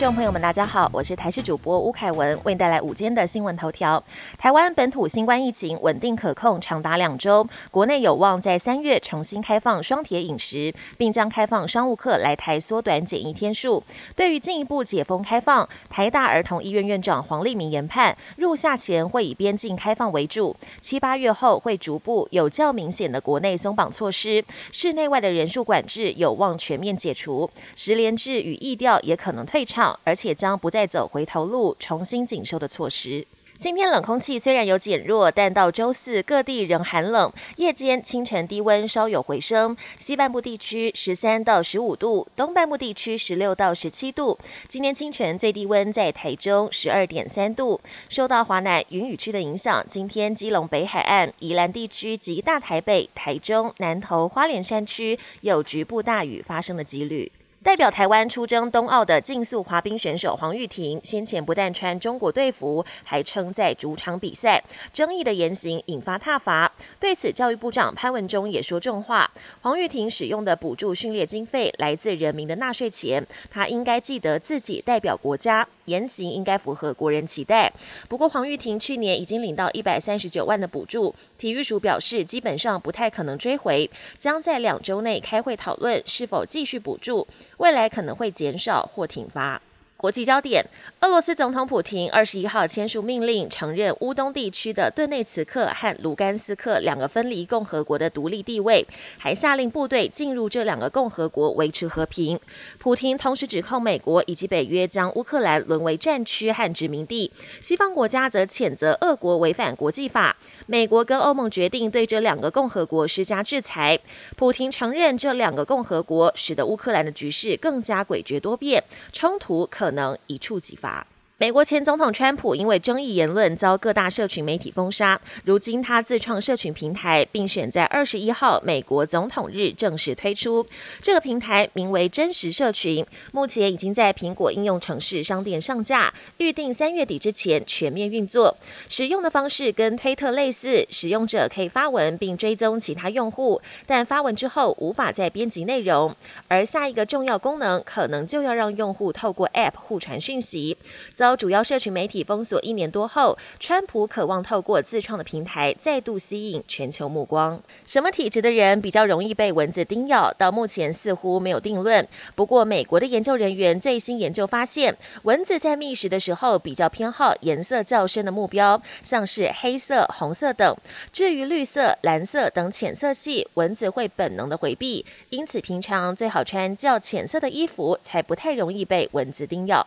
众朋友们，大家好，我是台视主播吴凯文，为你带来午间的新闻头条。台湾本土新冠疫情稳定可控，长达两周，国内有望在三月重新开放双铁饮食，并将开放商务客来台缩短检疫天数。对于进一步解封开放，台大儿童医院院长黄立明研判，入夏前会以边境开放为主，七八月后会逐步有较明显的国内松绑措施，室内外的人数管制有望全面解除，十连制与疫调也可能退场。而且将不再走回头路，重新紧收的措施。今天冷空气虽然有减弱，但到周四各地仍寒冷，夜间、清晨低温稍有回升。西半部地区十三到十五度，东半部地区十六到十七度。今天清晨最低温在台中十二点三度。受到华南云雨区的影响，今天基隆北海岸、宜兰地区及大台北、台中、南投、花莲山区有局部大雨发生的几率。代表台湾出征冬奥的竞速滑冰选手黄玉婷，先前不但穿中国队服，还称在主场比赛，争议的言行引发挞伐。对此，教育部长潘文忠也说重话：黄玉婷使用的补助训练经费来自人民的纳税钱，他应该记得自己代表国家。言行应该符合国人期待。不过，黄玉婷去年已经领到一百三十九万的补助，体育署表示基本上不太可能追回，将在两周内开会讨论是否继续补助，未来可能会减少或停发。国际焦点：俄罗斯总统普京二十一号签署命令，承认乌东地区的顿内茨克和卢甘斯克两个分离共和国的独立地位，还下令部队进入这两个共和国维持和平。普京同时指控美国以及北约将乌克兰沦为战区和殖民地，西方国家则谴责俄国违反国际法。美国跟欧盟决定对这两个共和国施加制裁。普京承认这两个共和国使得乌克兰的局势更加诡谲多变，冲突可可能一触即发。美国前总统川普因为争议言论遭各大社群媒体封杀，如今他自创社群平台，并选在二十一号美国总统日正式推出。这个平台名为真实社群，目前已经在苹果应用程式商店上架，预定三月底之前全面运作。使用的方式跟推特类似，使用者可以发文并追踪其他用户，但发文之后无法再编辑内容。而下一个重要功能，可能就要让用户透过 App 互传讯息。主要社群媒体封锁一年多后，川普渴望透过自创的平台再度吸引全球目光。什么体质的人比较容易被蚊子叮咬？到目前似乎没有定论。不过，美国的研究人员最新研究发现，蚊子在觅食的时候比较偏好颜色较深的目标，像是黑色、红色等。至于绿色、蓝色等浅色系，蚊子会本能的回避。因此，平常最好穿较浅色的衣服，才不太容易被蚊子叮咬。